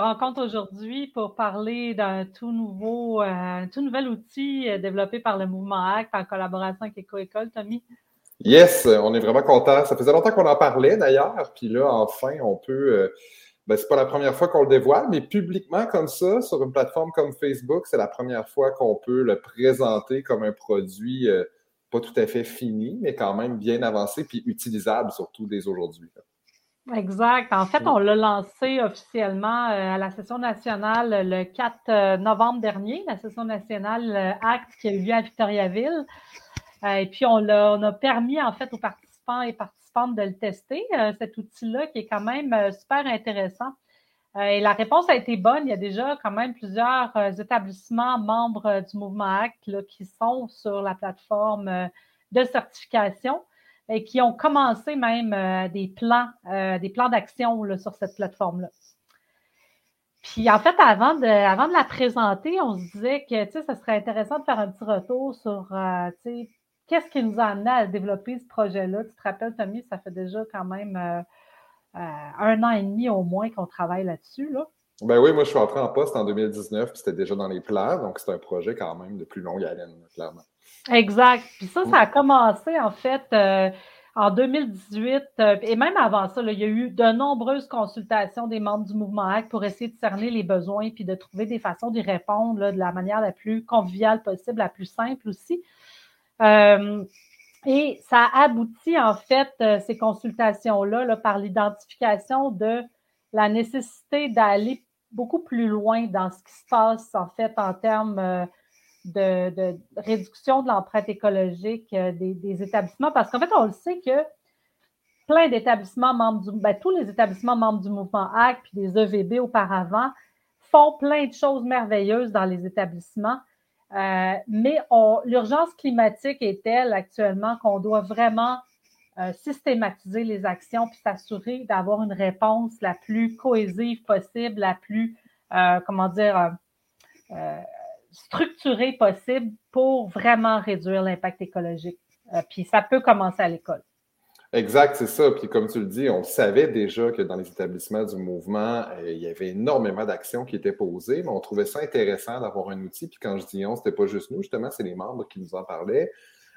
rencontre aujourd'hui pour parler d'un tout nouveau, euh, tout nouvel outil euh, développé par le mouvement ACT en collaboration avec EcoEcole, Tommy? Yes, on est vraiment content. Ça faisait longtemps qu'on en parlait d'ailleurs, puis là, enfin, on peut. Euh, ben, c'est pas la première fois qu'on le dévoile, mais publiquement comme ça, sur une plateforme comme Facebook, c'est la première fois qu'on peut le présenter comme un produit euh, pas tout à fait fini, mais quand même bien avancé puis utilisable surtout dès aujourd'hui. Exact. En fait, on l'a lancé officiellement euh, à la session nationale le 4 euh, novembre dernier, la session nationale euh, ACT qui a eu lieu à Victoriaville. Et puis, on a, permis en fait aux participants et participantes de le tester, cet outil-là qui est quand même super intéressant. Et la réponse a été bonne. Il y a déjà quand même plusieurs établissements membres du mouvement ACT qui sont sur la plateforme de certification et qui ont commencé même euh, des plans, euh, des plans d'action sur cette plateforme-là. Puis en fait, avant de, avant de la présenter, on se disait que ça serait intéressant de faire un petit retour sur euh, qu'est-ce qui nous a amené à développer ce projet-là. Tu te rappelles, Tommy, ça fait déjà quand même un an et demi au moins qu'on travaille là-dessus. Là. Ben oui, moi je suis entré en poste en 2019, puis c'était déjà dans les plans, donc c'est un projet quand même de plus longue haleine, clairement. Exact. Puis ça, ça a commencé en fait euh, en 2018 euh, et même avant ça, il y a eu de nombreuses consultations des membres du mouvement ACT pour essayer de cerner les besoins puis de trouver des façons d'y répondre de la manière la plus conviviale possible, la plus simple aussi. Euh, et ça a abouti en fait ces consultations-là là, par l'identification de la nécessité d'aller beaucoup plus loin dans ce qui se passe en fait en termes de, réduction de l'empreinte écologique euh, des, établissements, parce qu'en fait, on le sait que plein d'établissements membres du, ben, tous les établissements membres du mouvement ACT puis des EVB auparavant font plein de choses merveilleuses dans les établissements. Euh, mais l'urgence climatique est telle actuellement qu'on doit vraiment euh, systématiser les actions puis s'assurer d'avoir une réponse la plus cohésive possible, la plus, comment dire, structuré possible pour vraiment réduire l'impact écologique. Euh, puis ça peut commencer à l'école. Exact, c'est ça. Puis comme tu le dis, on savait déjà que dans les établissements du mouvement, euh, il y avait énormément d'actions qui étaient posées, mais on trouvait ça intéressant d'avoir un outil. Puis quand je dis on, c'était pas juste nous, justement, c'est les membres qui nous en parlaient.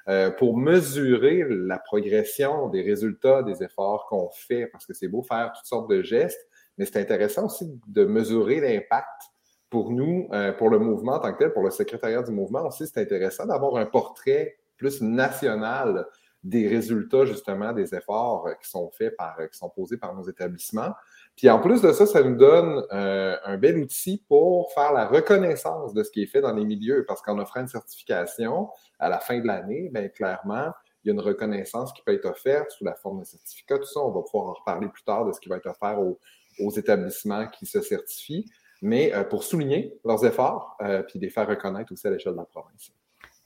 Euh, pour mesurer la progression des résultats des efforts qu'on fait, parce que c'est beau faire toutes sortes de gestes, mais c'est intéressant aussi de mesurer l'impact pour nous, euh, pour le mouvement en tant que tel, pour le secrétariat du mouvement aussi, c'est intéressant d'avoir un portrait plus national des résultats justement des efforts euh, qui sont faits par, euh, qui sont posés par nos établissements. Puis en plus de ça, ça nous donne un bel outil pour faire la reconnaissance de ce qui est fait dans les milieux, parce qu'en offrant une certification à la fin de l'année, bien clairement, il y a une reconnaissance qui peut être offerte sous la forme de certificat. Tout ça, on va pouvoir en reparler plus tard de ce qui va être offert aux établissements qui se certifient mais euh, pour souligner leurs efforts, euh, puis les faire reconnaître aussi à l'échelle de la province.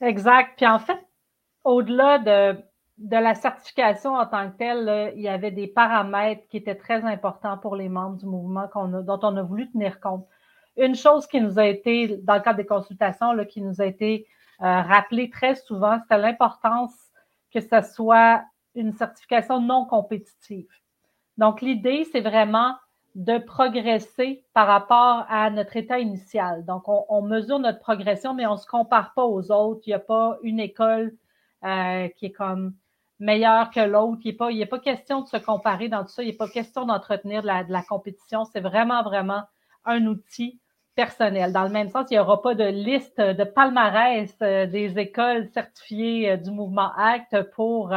Exact. Puis en fait, au-delà de, la certification en tant que telle, il y avait des paramètres qui étaient très importants pour les membres du mouvement dont on a voulu tenir compte. Une chose qui nous a été, dans le cadre des consultations, là, qui nous a été euh, rappelée très souvent, c'était l'importance que ce soit une certification non compétitive. Donc, l'idée, c'est vraiment de progresser par rapport à notre état initial. Donc, on, mesure notre progression, mais on ne se compare pas aux autres. Il n'y a pas une école euh, qui est comme meilleure que l'autre. Il n'est pas, pas question de se comparer dans tout ça. Il n'est pas question d'entretenir de la, compétition. C'est vraiment, vraiment un outil personnel. Dans le même sens, il n'y aura pas de liste de palmarès euh, des écoles certifiées euh, du mouvement ACT pour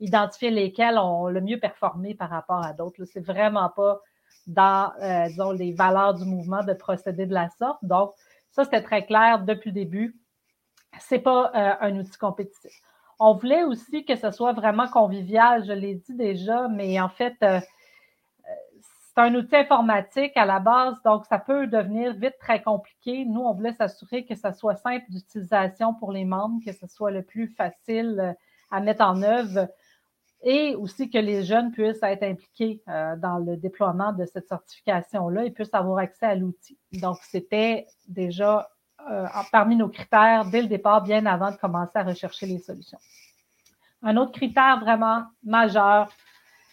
identifier lesquelles ont le mieux performé par rapport à d'autres. C'est vraiment pas dans, euh, disons, les valeurs du mouvement de procéder de la sorte. Donc, ça, c'était très clair depuis le début. C'est pas euh, un outil compétitif. On voulait aussi que ce soit vraiment convivial, je l'ai dit déjà, mais en fait, euh, c'est un outil informatique à la base, donc ça peut devenir vite très compliqué. Nous, on voulait s'assurer que ça soit simple d'utilisation pour les membres, que ce soit le plus facile à mettre en œuvre et aussi que les jeunes puissent être impliqués euh, dans le déploiement de cette certification-là et puissent avoir accès à l'outil. Donc, c'était déjà euh, parmi nos critères dès le départ, bien avant de commencer à rechercher les solutions. Un autre critère vraiment majeur,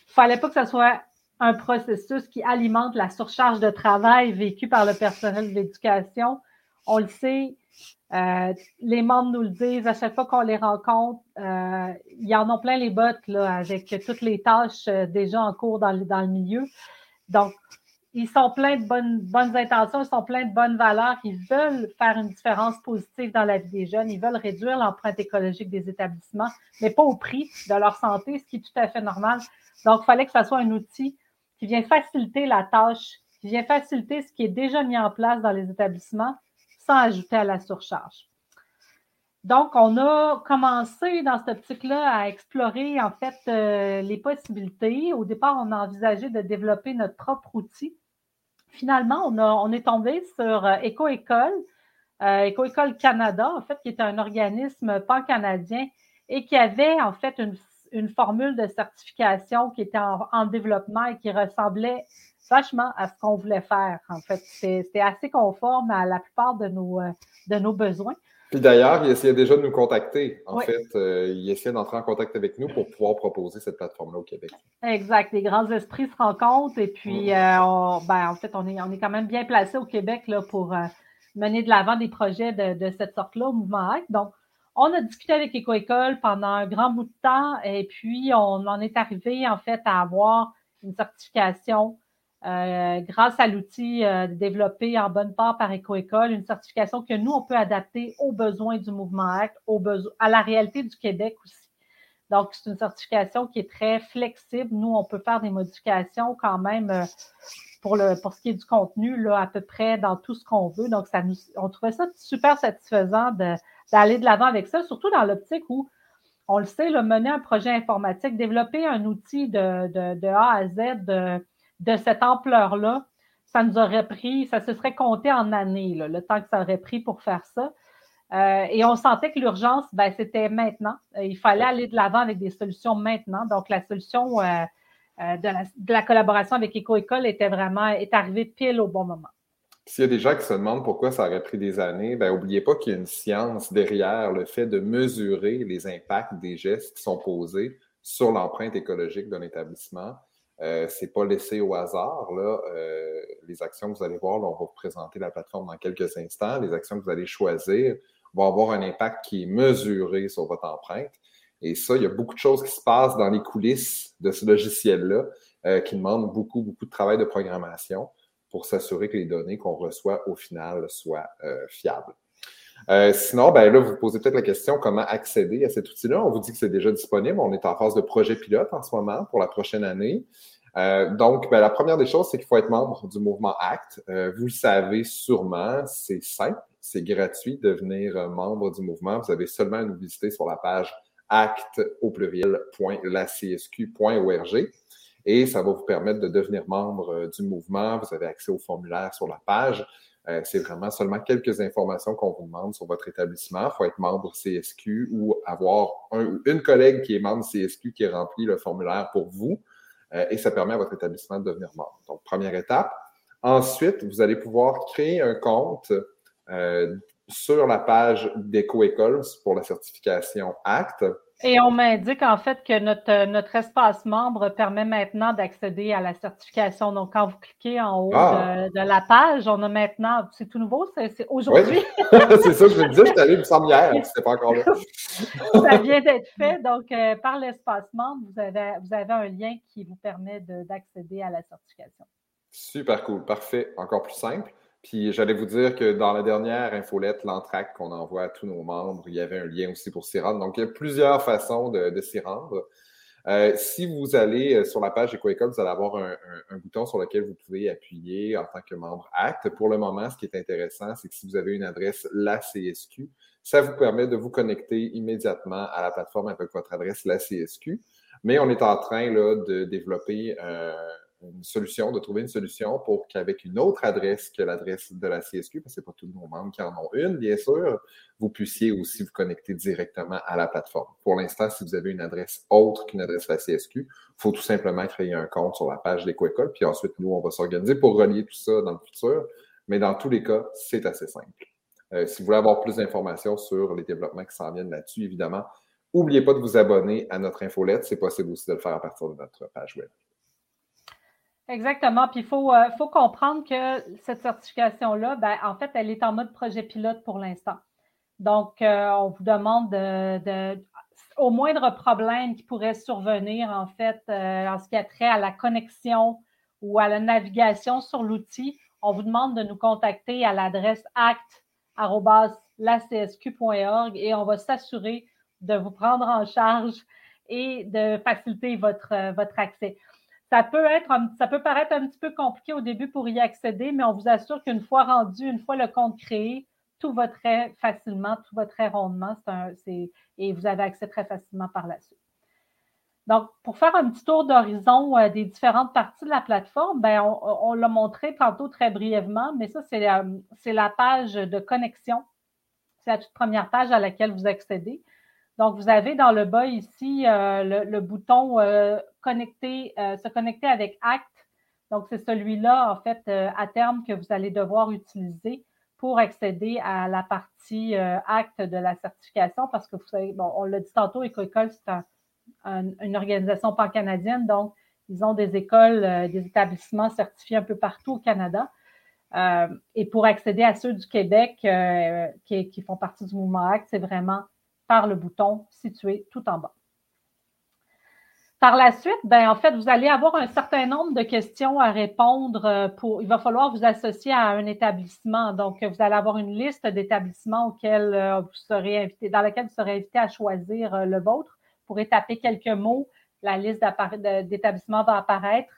il ne fallait pas que ce soit un processus qui alimente la surcharge de travail vécue par le personnel d'éducation. On le sait, euh, les membres nous le disent à chaque fois qu'on les rencontre. Euh, ils en ont plein les bottes là, avec toutes les tâches euh, déjà en cours dans le, milieu. Donc, ils sont pleins de bonnes, bonnes intentions, ils sont pleins de bonnes valeurs, ils veulent faire une différence positive dans la vie des jeunes, ils veulent réduire l'empreinte écologique des établissements, mais pas au prix de leur santé, ce qui est tout à fait normal. Donc, il fallait que ce soit un outil qui vient faciliter la tâche, qui vient faciliter ce qui est déjà mis en place dans les établissements ajouter à la surcharge. Donc, on a commencé dans cette optique-là à explorer en fait euh, les possibilités. Au départ, on a envisagé de développer notre propre outil. Finalement, on, on est tombé sur euh, EcoEcole, euh, Canada, en fait, qui est un organisme pan-canadien et qui avait en fait une, une, formule de certification qui était en, en, développement et qui ressemblait vachement à ce qu'on voulait faire. En fait, c'était assez conforme à la plupart de nos, de nos besoins. Puis d'ailleurs, il essayait déjà de nous contacter. En fait, euh, il essayait d'entrer en contact avec nous pour pouvoir proposer cette plateforme-là au Québec. Exact. Les grands esprits se rencontrent et puis, euh, ben, en fait, on est, on est quand même bien placé au Québec là, pour euh, mener de l'avant des projets de, de cette sorte-là au Mouvement Acte. Donc, on a discuté avec Éco-École pendant un grand bout de temps et puis on en est arrivé en fait à avoir une certification euh, grâce à l'outil euh, développé en bonne part par EcoEcole, une certification que nous, on peut adapter aux besoins du mouvement ACT, aux à la réalité du Québec aussi. Donc, c'est une certification qui est très flexible. Nous, on peut faire des modifications quand même euh, pour, le, pour ce qui est du contenu, là, à peu près dans tout ce qu'on veut. Donc, ça nous, on trouvait ça super satisfaisant d'aller de l'avant avec ça, surtout dans l'optique où on le sait, le mener un projet informatique, développer un outil de, de, de A à Z, de, de cette ampleur-là, ça nous aurait pris, ça se serait compté en années, là, le temps que ça aurait pris pour faire ça. Euh, et on sentait que l'urgence, ben, c'était maintenant. Euh, il fallait aller de l'avant avec des solutions maintenant. Donc, la solution euh, de, la, de, la, collaboration avec EcoEcole était vraiment, est arrivée pile au bon moment. S'il y a des gens qui se demandent pourquoi ça aurait pris des années, ben, n'oubliez pas qu'il y a une science derrière le fait de mesurer les impacts des gestes qui sont posés sur l'empreinte écologique d'un établissement. Euh, c'est pas laissé au hasard. Là. Euh, les actions que vous allez voir, là, on va vous présenter la plateforme dans quelques instants. Les actions que vous allez choisir vont avoir un impact qui est mesuré sur votre empreinte. Et ça, il y a beaucoup de choses qui se passent dans les coulisses de ce logiciel-là euh, qui demandent beaucoup, beaucoup de travail de programmation pour s'assurer que les données qu'on reçoit au final soient euh, fiables. Euh, sinon, ben là, vous posez peut-être la question comment accéder à cet outil-là? On vous dit que c'est déjà disponible. On est en phase de projet pilote en ce moment pour la prochaine année. Euh, donc, ben, la première des choses, c'est qu'il faut être membre du mouvement ACT. Euh, vous le savez sûrement, c'est simple, c'est gratuit de devenir euh, membre du mouvement. Vous avez seulement à nous visiter sur la page acte au pluriel.lacsq.org et ça va vous permettre de devenir membre euh, du mouvement. Vous avez accès au formulaire sur la page. Euh, c'est vraiment seulement quelques informations qu'on vous demande sur votre établissement. Il faut être membre CSQ ou avoir un, une collègue qui est membre CSQ qui remplit le formulaire pour vous. Euh, et ça permet à votre établissement de devenir membre. Donc, première étape. Ensuite, vous allez pouvoir créer un compte euh, sur la page d'EcoEcoles pour la certification ACT. Et on m'indique en fait que notre, notre espace membre permet maintenant d'accéder à la certification. Donc, quand vous cliquez en haut ah. de, de, la page, on a maintenant, c'est tout nouveau, c'est aujourd'hui. Oui. c'est ça, je me disais, c'est allé, me semble hier, c'était pas encore là. ça vient d'être fait. Donc, euh, par l'espace membre, vous avez, vous avez un lien qui vous permet d'accéder à la certification. Super cool, parfait, encore plus simple. Puis j'allais vous dire que dans la dernière infolette, l'entraque qu'on envoie à tous nos membres, il y avait un lien aussi pour s'y rendre. Donc, il y a plusieurs façons de, s'y rendre. Euh, si vous allez euh, sur la page EcoEcole, vous allez avoir un, bouton sur lequel vous pouvez appuyer en tant que membre ACT. Pour le moment, ce qui est intéressant, c'est que si vous avez une adresse la CSQ, ça vous permet de vous connecter immédiatement à la plateforme avec votre adresse la CSQ. Mais on est en train là, de développer euh, une solution, de trouver une solution pour qu'avec une autre adresse que l'adresse de la CSQ, parce que c'est pas tous nos membres qui en ont une, bien sûr, vous puissiez aussi vous connecter directement à la plateforme. Pour l'instant, si vous avez une adresse autre qu'une adresse de la CSQ, il faut tout simplement créer un compte sur la page d'EcoEcole, puis ensuite, nous, on va s'organiser pour relier tout ça dans le futur. Mais dans tous les cas, c'est assez simple. Euh, si vous voulez avoir plus d'informations sur les développements qui s'en viennent là-dessus, évidemment, n'oubliez pas de vous abonner à notre infolette. C'est possible aussi de le faire à partir de notre page web. Exactement. Puis il faut, euh, faut comprendre que cette certification-là, ben, en fait, elle est en mode projet pilote pour l'instant. Donc, euh, on vous demande de, au moindre problème qui pourrait survenir, en fait, euh, en ce qui a trait à la connexion ou à la navigation sur l'outil, on vous demande de nous contacter à l'adresse act.lacsq.org et on va s'assurer de vous prendre en charge et de faciliter votre, votre accès. Ça peut être, ça peut paraître un petit peu compliqué au début pour y accéder, mais on vous assure qu'une fois rendu, une fois le compte créé, tout va très facilement, tout va très rondement, et vous avez accès très facilement par la suite. Donc, pour faire un petit tour d'horizon euh, des différentes parties de la plateforme, ben, on, l'a montré tantôt très brièvement, mais ça, c'est la page de connexion. C'est la toute première page à laquelle vous accédez. Donc, vous avez dans le bas ici euh, le, bouton euh, connecter, euh, se connecter avec Act. Donc, c'est celui-là, en fait, à terme que vous allez devoir utiliser pour accéder à la partie Act de la certification parce que vous savez, bon, on l'a dit tantôt, École, c'est une organisation pan-canadienne, donc ils ont des écoles, des établissements certifiés un peu partout au Canada. et pour accéder à ceux du Québec qui, qui, font partie du mouvement ACT, c'est vraiment par le bouton situé tout en bas. Par la suite, ben, en fait, vous allez avoir un certain nombre de questions à répondre euh, il va falloir vous associer à un établissement. Donc, vous allez avoir une liste d'établissements auxquels euh, vous serez invité, dans laquelle vous serez invité à choisir euh, le vôtre. Vous pourrez taper quelques mots, la liste d'établissements va apparaître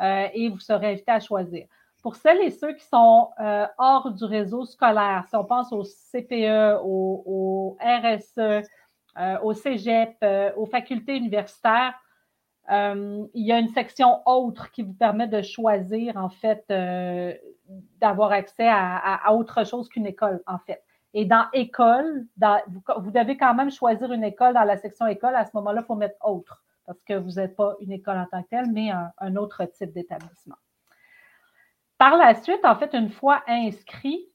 et vous serez invité à choisir. Pour celles et ceux qui sont euh, hors du réseau scolaire, si on pense au CPE, au, RSE, euh, au Cégep, euh, aux facultés universitaires, il y a une section autre qui vous permet de choisir, en fait, d'avoir accès à, autre chose qu'une école, en fait. Et dans école, vous, devez quand même choisir une école dans la section école. À ce moment-là, il faut mettre autre parce que vous n'êtes pas une école en tant que telle, mais un autre type d'établissement. Par la suite, en fait, une fois inscrit,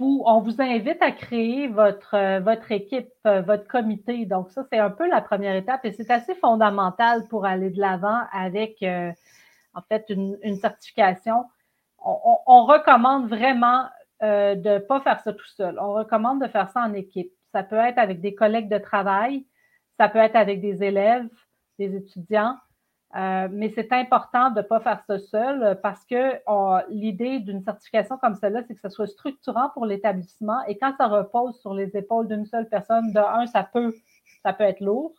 on vous invite à créer votre, euh, équipe, euh, votre comité. Donc, ça, c'est un peu la première étape et c'est assez fondamental pour aller de l'avant avec, euh, en fait, une, certification. On, recommande vraiment de ne pas faire ça tout seul. On recommande de faire ça en équipe. Ça peut être avec des collègues de travail, ça peut être avec des élèves, des étudiants, euh, mais c'est important de ne pas faire ça seul euh, parce que l'idée d'une certification comme celle-là, c'est que ce soit structurant pour l'établissement et quand ça repose sur les épaules d'une seule personne, de un, ça peut, ça peut être lourd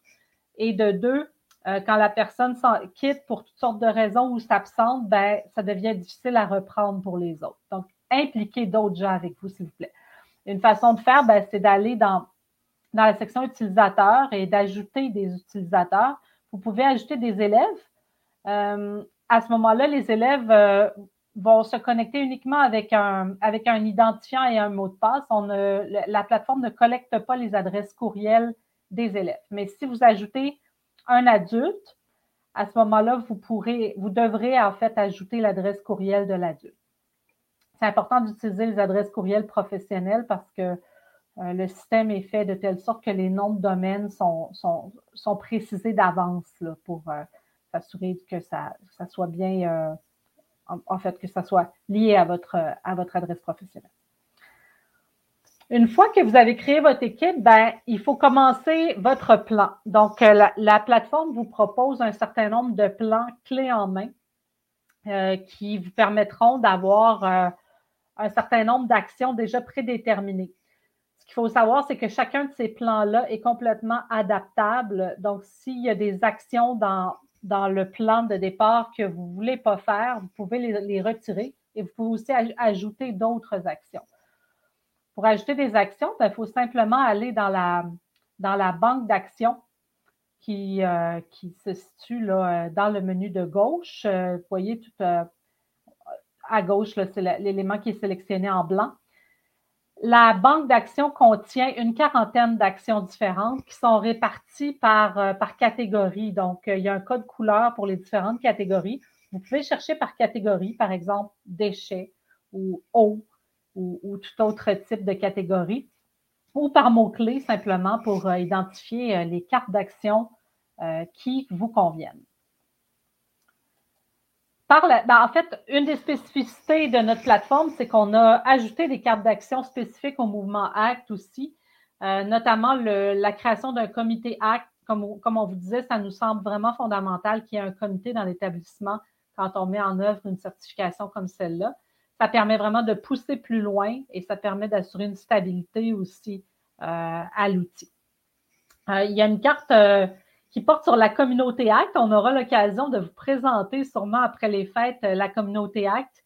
et de deux, euh, quand la personne quitte pour toutes sortes de raisons ou s'absente, ben, ça devient difficile à reprendre pour les autres. Donc, impliquez d'autres gens avec vous, s'il vous plaît. Une façon de faire, ben, c'est d'aller dans, dans la section utilisateurs et d'ajouter des utilisateurs vous pouvez ajouter des élèves. Euh, à ce moment-là, les élèves euh, vont se connecter uniquement avec un, identifiant et un mot de passe. La plateforme ne collecte pas les adresses courriels des élèves. Mais si vous ajoutez un adulte, à ce moment-là, vous pourrez, vous devrez en fait ajouter l'adresse courriel de l'adulte. C'est important d'utiliser les adresses courriels professionnelles parce que euh, le système est fait de telle sorte que les noms de domaines sont, sont, précisés d'avance pour euh, s'assurer que ça, ça, soit bien, euh, en, fait, que ça soit lié à votre, à votre adresse professionnelle. Une fois que vous avez créé votre équipe, ben, il faut commencer votre plan. Donc, la, la plateforme vous propose un certain nombre de plans clés en main qui vous permettront d'avoir un certain nombre d'actions déjà prédéterminées. Ce qu'il faut savoir, c'est que chacun de ces plans-là est complètement adaptable. Donc, s'il y a des actions dans, dans le plan de départ que vous ne voulez pas faire, vous pouvez les, retirer et vous pouvez aussi ajouter d'autres actions. Pour ajouter des actions, ben, il faut simplement aller dans la, dans la banque d'actions qui, euh, qui se situe là, dans le menu de gauche. Euh, vous voyez tout euh, à gauche, c'est l'élément qui est sélectionné en blanc. La banque d'actions contient une quarantaine d'actions différentes qui sont réparties par, euh, par catégorie. Donc, euh, il y a un code couleur pour les différentes catégories. Vous pouvez chercher par catégorie, par exemple, déchets ou eau ou, tout autre type de catégorie, ou par mots-clés simplement pour euh, identifier les cartes d'actions qui vous conviennent. Ben, en fait, une des spécificités de notre plateforme, c'est qu'on a ajouté des cartes d'action spécifiques au mouvement ACT aussi, euh, notamment la création d'un comité ACT. Comme, comme, on vous disait, ça nous semble vraiment fondamental qu'il y ait un comité dans l'établissement quand on met en œuvre une certification comme celle-là. Ça permet vraiment de pousser plus loin et ça permet d'assurer une stabilité aussi euh, à l'outil. Euh, il y a une carte qui porte sur la communauté Act. On aura l'occasion de vous présenter sûrement après les fêtes euh, la communauté Act.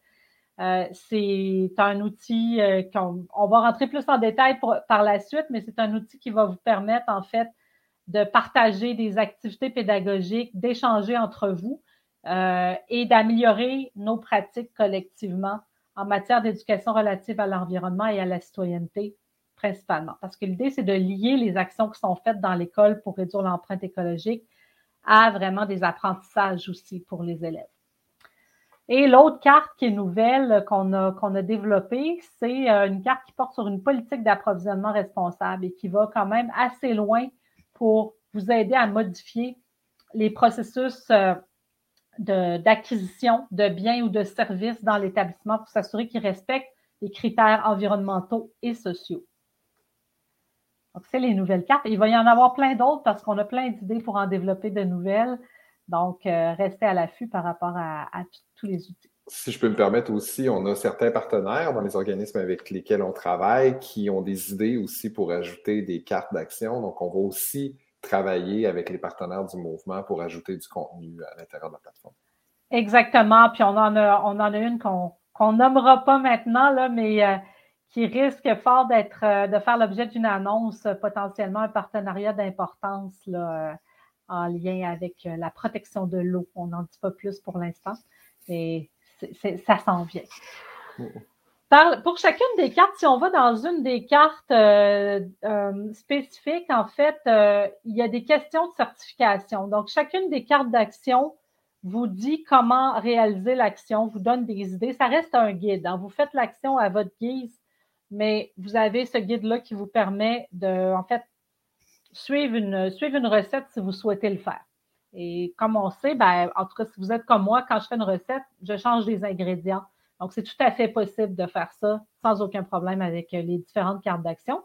Euh, c'est un outil euh, qu'on on va rentrer plus en détail par la suite, mais c'est un outil qui va vous permettre en fait de partager des activités pédagogiques, d'échanger entre vous et d'améliorer nos pratiques collectivement en matière d'éducation relative à l'environnement et à la citoyenneté principalement. Parce que l'idée, c'est de lier les actions qui sont faites dans l'école pour réduire l'empreinte écologique à vraiment des apprentissages aussi pour les élèves. Et l'autre carte qui est nouvelle qu'on a, qu'on a développée, c'est euh, une carte qui porte sur une politique d'approvisionnement responsable et qui va quand même assez loin pour vous aider à modifier les processus euh, d'acquisition de biens ou de services dans l'établissement pour s'assurer qu'ils respectent les critères environnementaux et sociaux. Donc, c'est les nouvelles cartes. Il va y en avoir plein d'autres parce qu'on a plein d'idées pour en développer de nouvelles. Donc, euh, restez à l'affût par rapport à, tous les outils. Si je peux me permettre aussi, on a certains partenaires dans les organismes avec lesquels on travaille qui ont des idées aussi pour ajouter des cartes d'action. Donc, on va aussi travailler avec les partenaires du mouvement pour ajouter du contenu à l'intérieur de la plateforme. Exactement. Puis on en a, on en a une qu'on qu'on nommera pas maintenant, là, mais euh, qui risque fort d'être, euh, de faire l'objet d'une annonce, euh, potentiellement un partenariat d'importance euh, en lien avec la protection de l'eau. On n'en dit pas plus pour l'instant, mais ça s'en vient. pour chacune des cartes, si on va dans une des cartes spécifiques, en fait, il y a des questions de certification. Donc, chacune des cartes d'action vous dit comment réaliser l'action, vous donne des idées. Ça reste un guide. Hein. Vous faites l'action à votre guise mais vous avez ce guide-là qui vous permet de, en fait, suivre une, suivre une recette si vous souhaitez le faire. Et comme on sait, ben, en tout cas, si vous êtes comme moi, quand je fais une recette, je change les ingrédients. Donc, c'est tout à fait possible de faire ça sans aucun problème avec les différentes cartes d'action.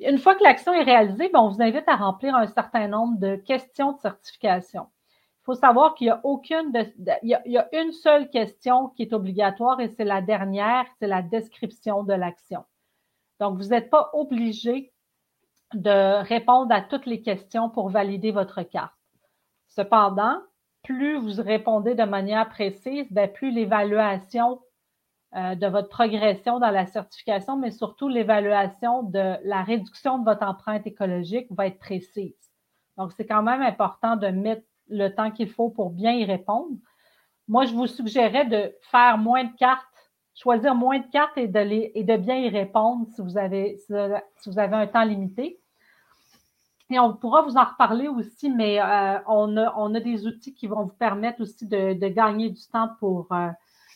Une fois que l'action est réalisée, ben, on vous invite à remplir un certain nombre de questions de certification faut savoir qu'il y a aucune il, y a, une seule question qui est obligatoire et c'est la dernière, c'est la description de l'action. Donc, vous n'êtes pas obligé de répondre à toutes les questions pour valider votre carte. Cependant, plus vous répondez de manière précise, bien, plus l'évaluation euh, de votre progression dans la certification, mais surtout l'évaluation de la réduction de votre empreinte écologique va être précise. Donc, c'est quand même important de mettre le temps qu'il faut pour bien y répondre. Moi, je vous suggérais de faire moins de cartes, choisir moins de cartes et de, et de bien y répondre si vous, avez, un temps limité. Et on pourra vous en reparler aussi, mais euh, on, a, des outils qui vont vous permettre aussi de, gagner du temps pour, euh,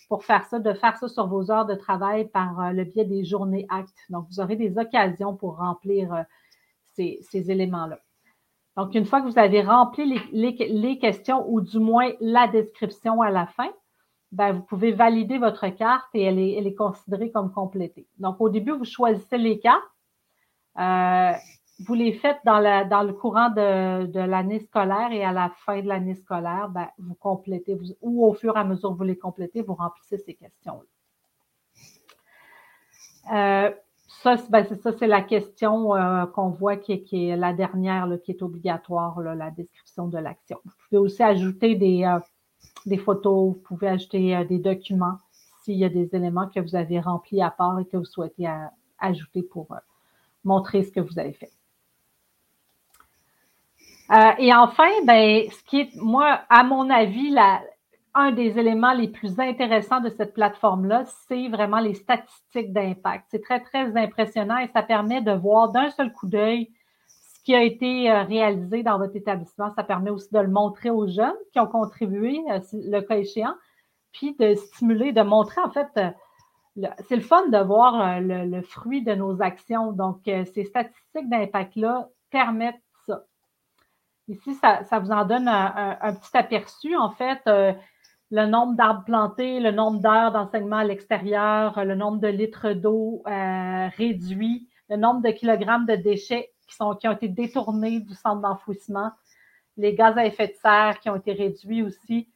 pour faire ça, de faire ça sur vos heures de travail par euh, le biais des journées actes. Donc, vous aurez des occasions pour remplir ces, ces éléments-là. Donc, une fois que vous avez rempli les, questions ou du moins la description à la fin, ben, vous pouvez valider votre carte et elle est, considérée comme complétée. Donc, au début, vous choisissez les cartes. Euh, vous les faites dans, dans le courant de, l'année scolaire et à la fin de l'année scolaire, ben, vous complétez, ou au fur et à mesure que vous les complétez, vous remplissez ces questions-là. Euh, ça, ben, c'est ça, c'est la question euh, qu'on voit qui est, la dernière, qui est obligatoire, la description de l'action. Vous pouvez aussi ajouter des, euh, photos, vous pouvez ajouter euh, des documents s'il y a des éléments que vous avez remplis à part et que vous souhaitez ajouter pour montrer ce que vous avez fait. et enfin, ben, ce qui est, moi, à mon avis, la, un des éléments les plus intéressants de cette plateforme-là, c'est vraiment les statistiques d'impact. C'est très, très impressionnant et ça permet de voir d'un seul coup d'œil ce qui a été euh, réalisé dans votre établissement. Ça permet aussi de le montrer aux jeunes qui ont contribué, euh, le cas échéant, puis de stimuler, de montrer en fait, euh, c'est le fun de voir le, fruit de nos actions. Donc, ces statistiques d'impact-là permettent ça. Ici, ça, vous en donne un, petit aperçu. En fait, le nombre d'arbres plantés, le nombre d'heures d'enseignement à l'extérieur, le nombre de litres d'eau euh, réduit, le nombre de kilogrammes de déchets qui, sont, qui ont été détournés du centre d'enfouissement, les gaz à effet de serre qui ont été réduits aussi.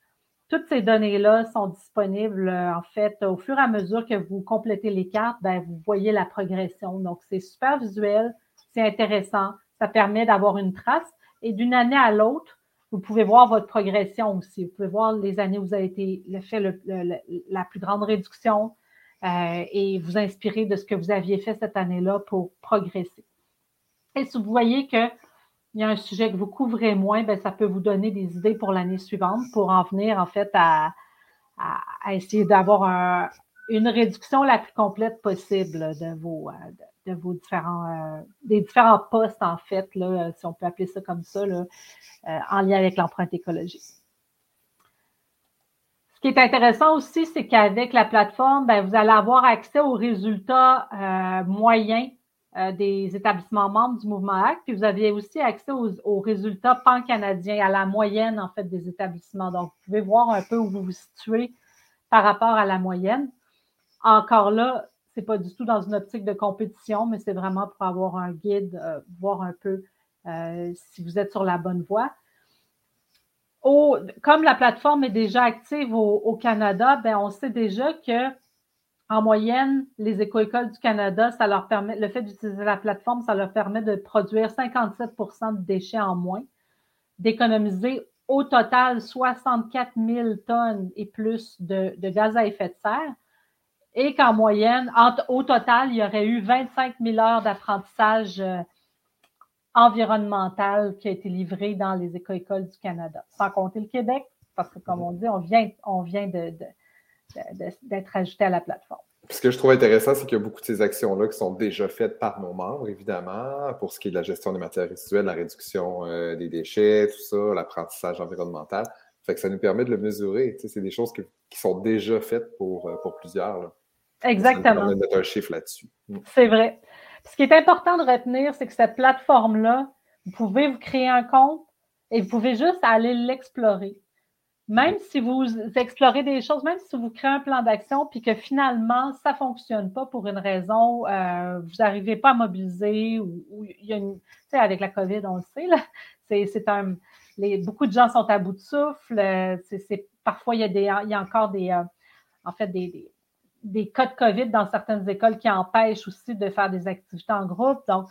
Toutes ces données-là sont disponibles, euh, en fait, au fur et à mesure que vous complétez les cartes, ben, vous voyez la progression. Donc, c'est super visuel, c'est intéressant, ça permet d'avoir une trace. Et d'une année à l'autre, vous pouvez voir votre progression aussi. Vous pouvez voir les années où vous avez été, fait la plus grande réduction euh, et vous inspirer de ce que vous aviez fait cette année-là pour progresser. Et si vous voyez qu'il y a un sujet que vous couvrez moins, ben, ça peut vous donner des idées pour l'année suivante pour en venir en fait à, essayer d'avoir une réduction la plus complète possible de vos, euh, de vos différents, euh, des différents postes, en fait, là, si on peut appeler ça comme ça, là, euh, en lien avec l'empreinte écologique. Ce qui est intéressant aussi, c'est qu'avec la plateforme, ben, vous allez avoir accès aux résultats euh, moyens des établissements membres du mouvement ACT, puis vous avez aussi accès aux, aux résultats pan-canadiens, à la moyenne, en fait, des établissements. Donc, vous pouvez voir un peu où vous vous situez par rapport à la moyenne. Encore là, c'est pas du tout dans une optique de compétition, mais c'est vraiment pour avoir un guide, euh, voir un peu euh, si vous êtes sur la bonne voie. comme la plateforme est déjà active au, Canada, ben on sait déjà que en moyenne, les éco-écoles du Canada, ça leur permet, le fait d'utiliser la plateforme, ça leur permet de produire 57% de déchets en moins, d'économiser au total 64 000 tonnes et plus de gaz à effet de serre et qu'en moyenne, au total, il y aurait eu 25 000 heures d'apprentissage euh, environnemental qui a été livré dans les écoles du Canada, sans compter le Québec, parce que comme on dit, on vient, d'être ajouté à la plateforme. Ce que je trouve intéressant, c'est qu'il y a beaucoup de ces actions-là qui sont déjà faites par nos membres, évidemment, pour ce qui est de la gestion des matières résiduelles, la réduction euh, des déchets, tout ça, l'apprentissage environnemental. Fait que ça nous permet de le mesurer. c'est des choses qui sont déjà faites pour, euh, plusieurs. Exactement. On mettre un chiffre là-dessus. Mm. C'est vrai. Ce qui est important de retenir, c'est que cette plateforme-là, vous pouvez vous créer un compte et vous pouvez juste aller l'explorer. Même si vous explorez des choses, même si vous créez un plan d'action, puis que finalement, ça ne fonctionne pas pour une raison, euh, vous n'arrivez pas à mobiliser, ou, il y a une, tu sais, avec la COVID, on le sait, là, c'est, un, les, beaucoup de gens sont à bout de souffle, euh, c'est, parfois il y a des, il y a encore des, euh, en fait, des, des cas de COVID dans certaines écoles qui empêchent aussi de faire des activités en groupe. Donc,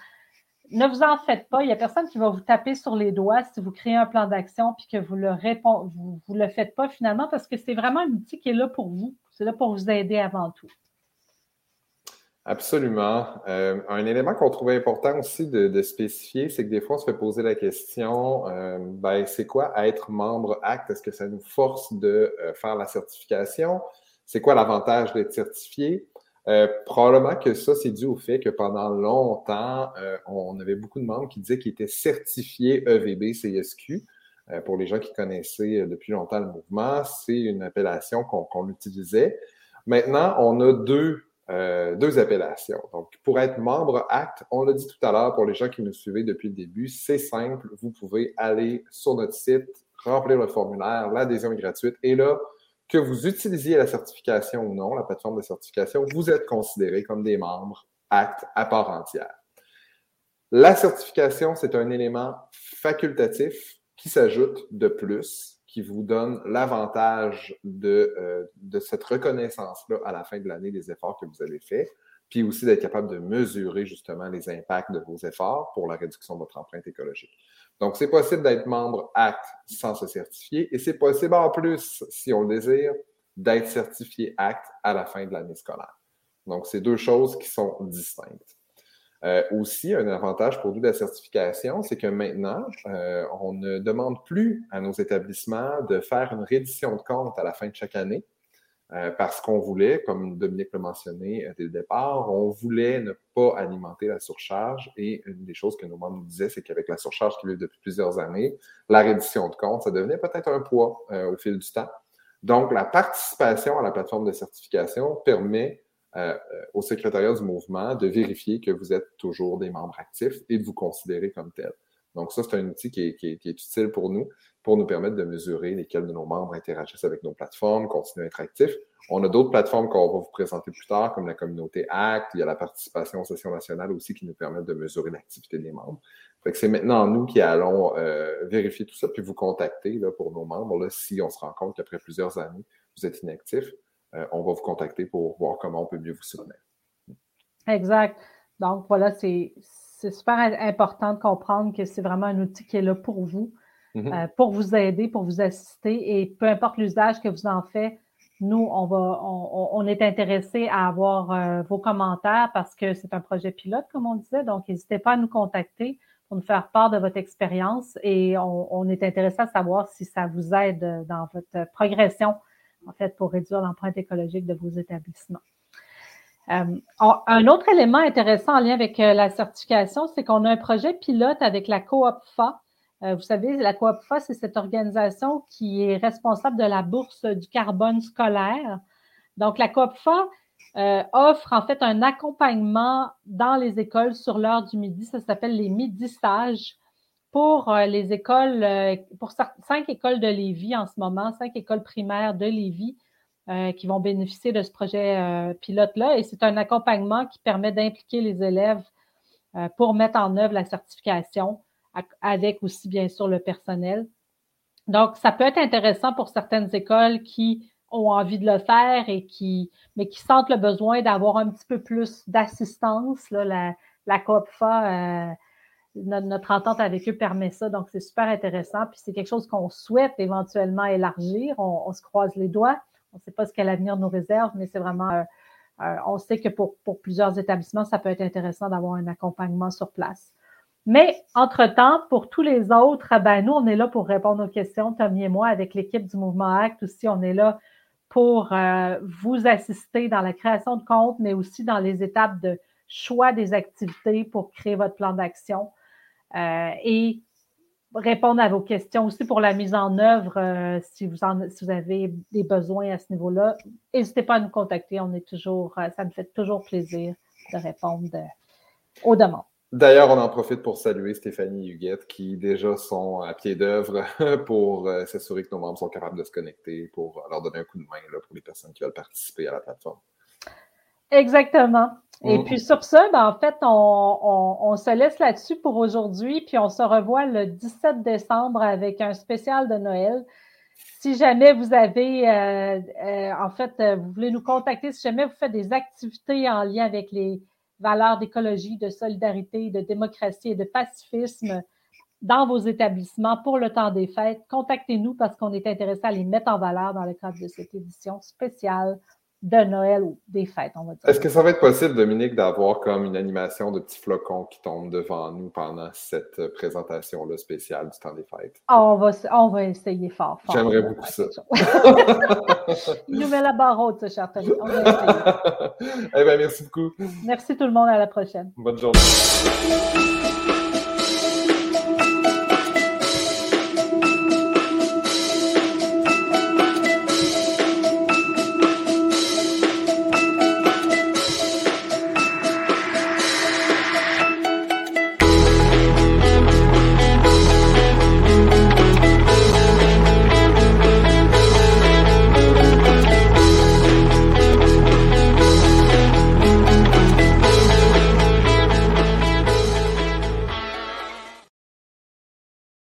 ne vous en faites pas. Il n'y a personne qui va vous taper sur les doigts si vous créez un plan d'action puis que vous le le faites pas finalement parce que c'est vraiment un outil qui est là pour vous. C'est là pour vous aider avant tout. Absolument. Euh, un élément qu'on trouvait important aussi de, spécifier, c'est que des fois, on se fait poser la question, euh, ben, c'est quoi être membre ACT? Est-ce que ça nous force de euh, faire la certification? C'est quoi l'avantage d'être certifié? Euh, probablement que ça, c'est dû au fait que pendant longtemps, euh, on avait beaucoup de membres qui disaient qu'ils étaient certifiés EVB CSQ. Euh, pour les gens qui connaissaient depuis longtemps le mouvement, c'est une appellation qu'on utilisait. Maintenant, on a deux, deux appellations. Donc, pour être membre ACT, on l'a dit tout à l'heure pour les gens qui nous suivaient depuis le début, c'est simple. Vous pouvez aller sur notre site, remplir le formulaire, l'adhésion est gratuite. Et là, que vous utilisiez la certification ou non, la plateforme de certification, vous êtes considéré comme des membres actes à part entière. La certification, c'est un élément facultatif qui s'ajoute de plus, qui vous donne l'avantage de, euh, de cette reconnaissance-là à la fin de l'année des efforts que vous avez faits, puis aussi d'être capable de mesurer justement les impacts de vos efforts pour la réduction de votre empreinte écologique. Donc, c'est possible d'être membre ACT sans se certifier et c'est possible en plus, si on le désire, d'être certifié ACT à la fin de l'année scolaire. Donc, c'est deux choses qui sont distinctes. Euh, aussi, un avantage pour nous de la certification, c'est que maintenant, euh, on ne demande plus à nos établissements de faire une reddition de compte à la fin de chaque année. Euh, parce qu'on voulait, comme Dominique l'a mentionné euh, dès le départ, on voulait ne pas alimenter la surcharge. Et une des choses que nos membres nous disaient, c'est qu'avec la surcharge qui vit depuis plusieurs années, la reddition de compte, ça devenait peut-être un poids euh, au fil du temps. Donc, la participation à la plateforme de certification permet au secrétariat du mouvement de vérifier que vous êtes toujours des membres actifs et de vous considérer comme tel. Donc, ça, c'est un outil qui est, qui, est, utile pour nous, pour nous permettre de mesurer lesquels de nos membres interagissent avec nos plateformes, continuent à être actifs. On a d'autres plateformes qu'on va vous présenter plus tard, comme la communauté ACT. Il y a la participation aux sessions nationales aussi qui nous permettent de mesurer l'activité des membres. Fait que c'est maintenant nous qui allons euh, vérifier tout ça, puis vous contacter là, pour nos membres. Là, si on se rend compte qu'après plusieurs années, vous êtes inactif, euh, on va vous contacter pour voir comment on peut mieux vous soutenir. Exact. Donc voilà, c'est super important de comprendre que c'est vraiment un outil qui est là pour vous, mm-hmm. euh, pour vous aider, pour vous assister, et peu importe l'usage que vous en faites, nous, on va, on, est intéressé à avoir euh, vos commentaires parce que c'est un projet pilote, comme on disait. Donc, n'hésitez pas à nous contacter pour nous faire part de votre expérience et on, est intéressé à savoir si ça vous aide dans votre progression, en fait, pour réduire l'empreinte écologique de vos établissements. Euh, un autre élément intéressant en lien avec euh, la certification, c'est qu'on a un projet pilote avec la COOPFA. Euh, vous savez, la COOPFA, c'est cette organisation qui est responsable de la bourse du carbone scolaire. Donc, la COOPFA offre en fait un accompagnement dans les écoles sur l'heure du midi. Ça s'appelle les midi stages pour les écoles, pour cinq écoles de Lévis en ce moment, cinq écoles primaires de Lévis euh, qui vont bénéficier de ce projet euh, pilote-là. Et c'est un accompagnement qui permet d'impliquer les élèves euh, pour mettre en œuvre la certification avec aussi, bien sûr, le personnel. Donc, ça peut être intéressant pour certaines écoles qui ont envie de le faire et qui, mais qui sentent le besoin d'avoir un petit peu plus d'assistance. La, la COPFA, notre, entente avec eux permet ça, donc c'est super intéressant. Puis c'est quelque chose qu'on souhaite éventuellement élargir. on se croise les doigts. On ne sait pas ce que l'avenir nous réserve, mais c'est vraiment, euh, euh, on sait que pour, plusieurs établissements, ça peut être intéressant d'avoir un accompagnement sur place. Mais entre-temps, pour tous les autres, ben, nous, on est là pour répondre aux questions, Tommy et moi, avec l'équipe du Mouvement Act aussi, on est là pour euh, vous assister dans la création de comptes, mais aussi dans les étapes de choix des activités pour créer votre plan d'action. et répondre à vos questions aussi pour la mise en œuvre euh, si, vous si vous avez des besoins à ce niveau-là. N'hésitez pas à nous contacter. On est toujours, euh, ça me fait toujours plaisir de répondre euh, aux demandes. D'ailleurs, on en profite pour saluer Stéphanie Huguette qui déjà sont à pied d'œuvre pour s'assurer que nos membres sont capables de se connecter, pour leur donner un coup de main là, pour les personnes qui veulent participer à la plateforme. Exactement. Et mm. puis sur ça, ben, en fait, on, se laisse là-dessus pour aujourd'hui, puis on se revoit le 17 décembre avec un spécial de Noël. Si jamais vous avez, euh, euh, en fait, euh, vous voulez nous contacter, si jamais vous faites des activités en lien avec les valeurs d'écologie, de solidarité, de démocratie et de pacifisme dans vos établissements pour le temps des fêtes, contactez-nous parce qu'on est intéressé à les mettre en valeur dans le cadre de cette édition spéciale de Noël ou des fêtes, on va dire. Est-ce que ça va être possible, Dominique, d'avoir comme une animation de petits flocons qui tombent devant nous pendant cette présentation-là spéciale du temps des fêtes? Ah, on, va, on va essayer fort. fort J'aimerais beaucoup ça. Il nous met la barre haute, ce cher Tony. On va essayer. eh bien, merci beaucoup. Merci tout le monde. À la prochaine. Bonne journée.